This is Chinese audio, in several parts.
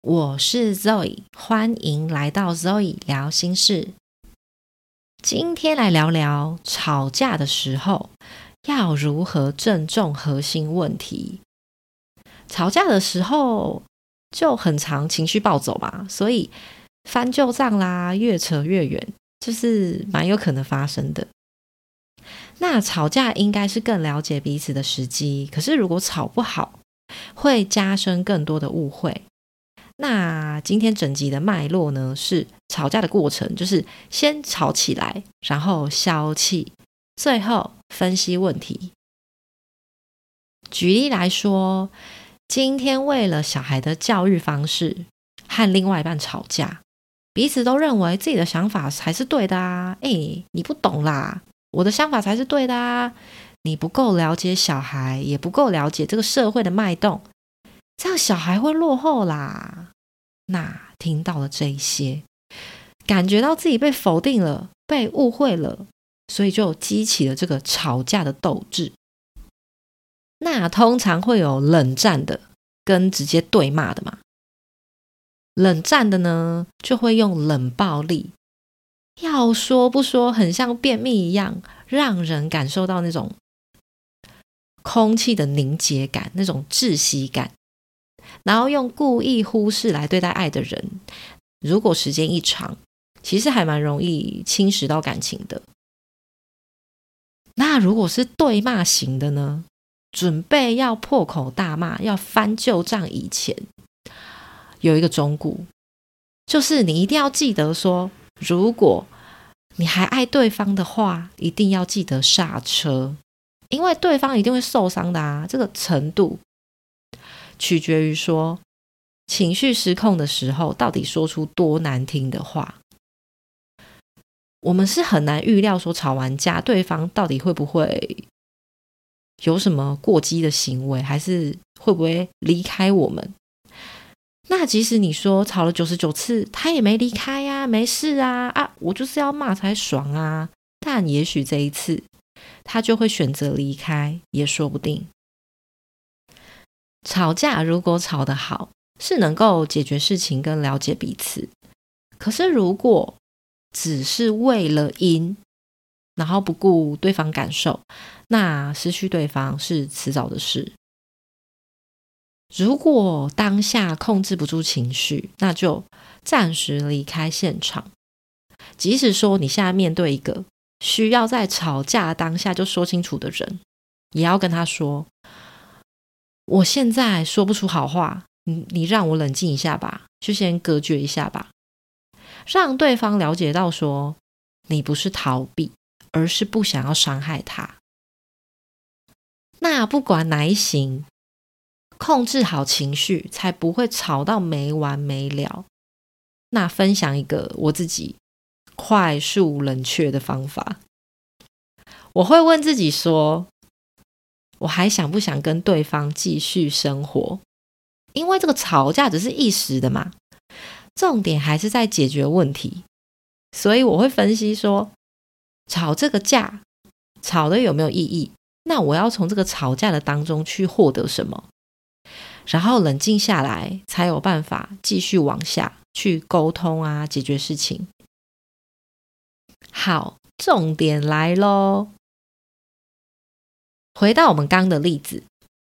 我是 Zoe，欢迎来到 Zoe 聊心事。今天来聊聊吵架的时候要如何正中核心问题。吵架的时候就很常情绪暴走嘛，所以翻旧账啦，越扯越远，就是蛮有可能发生的。那吵架应该是更了解彼此的时机，可是如果吵不好，会加深更多的误会。那今天整集的脉络呢，是吵架的过程，就是先吵起来，然后消气，最后分析问题。举例来说，今天为了小孩的教育方式和另外一半吵架，彼此都认为自己的想法才是对的啊！哎，你不懂啦，我的想法才是对的啊！你不够了解小孩，也不够了解这个社会的脉动。这样小孩会落后啦。那听到了这一些，感觉到自己被否定了，被误会了，所以就激起了这个吵架的斗志。那通常会有冷战的，跟直接对骂的嘛。冷战的呢，就会用冷暴力，要说不说，很像便秘一样，让人感受到那种空气的凝结感，那种窒息感。然后用故意忽视来对待爱的人，如果时间一长，其实还蛮容易侵蚀到感情的。那如果是对骂型的呢？准备要破口大骂、要翻旧账以前，有一个忠告，就是你一定要记得说，如果你还爱对方的话，一定要记得刹车，因为对方一定会受伤的啊，这个程度。取决于说情绪失控的时候，到底说出多难听的话。我们是很难预料说吵完架，对方到底会不会有什么过激的行为，还是会不会离开我们。那即使你说吵了九十九次，他也没离开呀，没事啊啊，我就是要骂才爽啊。但也许这一次他就会选择离开，也说不定。吵架如果吵得好，是能够解决事情跟了解彼此。可是如果只是为了赢，然后不顾对方感受，那失去对方是迟早的事。如果当下控制不住情绪，那就暂时离开现场。即使说你现在面对一个需要在吵架当下就说清楚的人，也要跟他说。我现在说不出好话，你你让我冷静一下吧，就先隔绝一下吧，让对方了解到说你不是逃避，而是不想要伤害他。那不管哪一行，控制好情绪，才不会吵到没完没了。那分享一个我自己快速冷却的方法，我会问自己说。我还想不想跟对方继续生活？因为这个吵架只是一时的嘛，重点还是在解决问题。所以我会分析说，吵这个架，吵的有没有意义？那我要从这个吵架的当中去获得什么？然后冷静下来，才有办法继续往下去沟通啊，解决事情。好，重点来喽。回到我们刚的例子，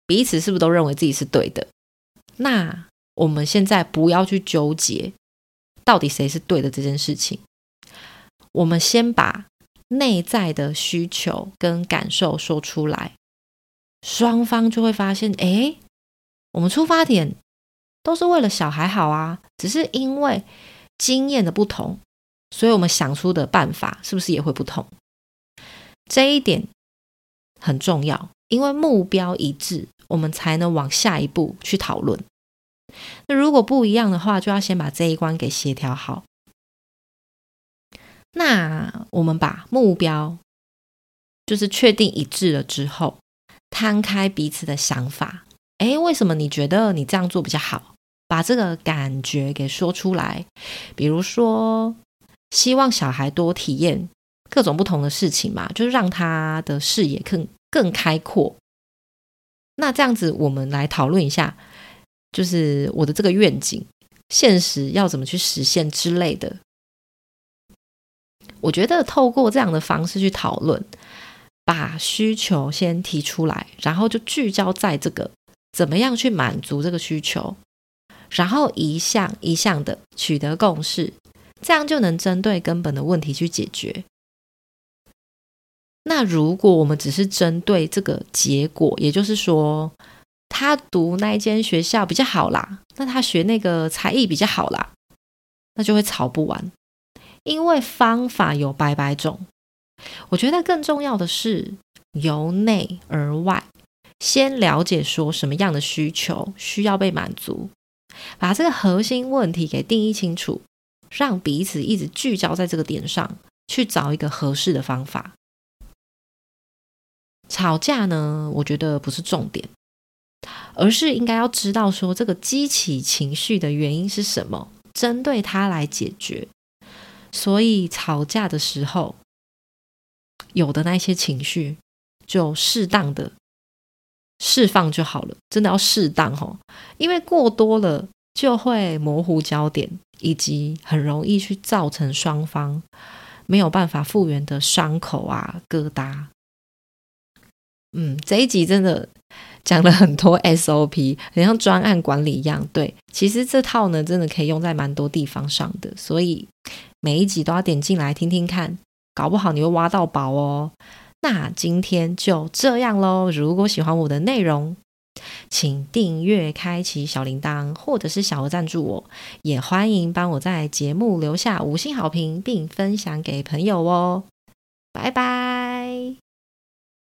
彼此是不是都认为自己是对的？那我们现在不要去纠结到底谁是对的这件事情。我们先把内在的需求跟感受说出来，双方就会发现，哎，我们出发点都是为了小孩好啊，只是因为经验的不同，所以我们想出的办法是不是也会不同？这一点。很重要，因为目标一致，我们才能往下一步去讨论。那如果不一样的话，就要先把这一关给协调好。那我们把目标就是确定一致了之后，摊开彼此的想法。诶，为什么你觉得你这样做比较好？把这个感觉给说出来。比如说，希望小孩多体验。各种不同的事情嘛，就是让他的视野更更开阔。那这样子，我们来讨论一下，就是我的这个愿景现实要怎么去实现之类的。我觉得透过这样的方式去讨论，把需求先提出来，然后就聚焦在这个怎么样去满足这个需求，然后一项一项的取得共识，这样就能针对根本的问题去解决。那如果我们只是针对这个结果，也就是说，他读那一间学校比较好啦，那他学那个才艺比较好啦，那就会吵不完。因为方法有百百种，我觉得更重要的是由内而外，先了解说什么样的需求需要被满足，把这个核心问题给定义清楚，让彼此一直聚焦在这个点上，去找一个合适的方法。吵架呢，我觉得不是重点，而是应该要知道说这个激起情绪的原因是什么，针对它来解决。所以吵架的时候，有的那些情绪就适当的释放就好了，真的要适当哦，因为过多了就会模糊焦点，以及很容易去造成双方没有办法复原的伤口啊疙瘩。嗯，这一集真的讲了很多 SOP，很像专案管理一样。对，其实这套呢，真的可以用在蛮多地方上的，所以。每一集都要点进来听听看，搞不好你会挖到宝哦。那今天就这样喽。如果喜欢我的内容，请订阅、开启小铃铛，或者是小额赞助我，也欢迎帮我在节目留下五星好评，并分享给朋友哦。拜拜。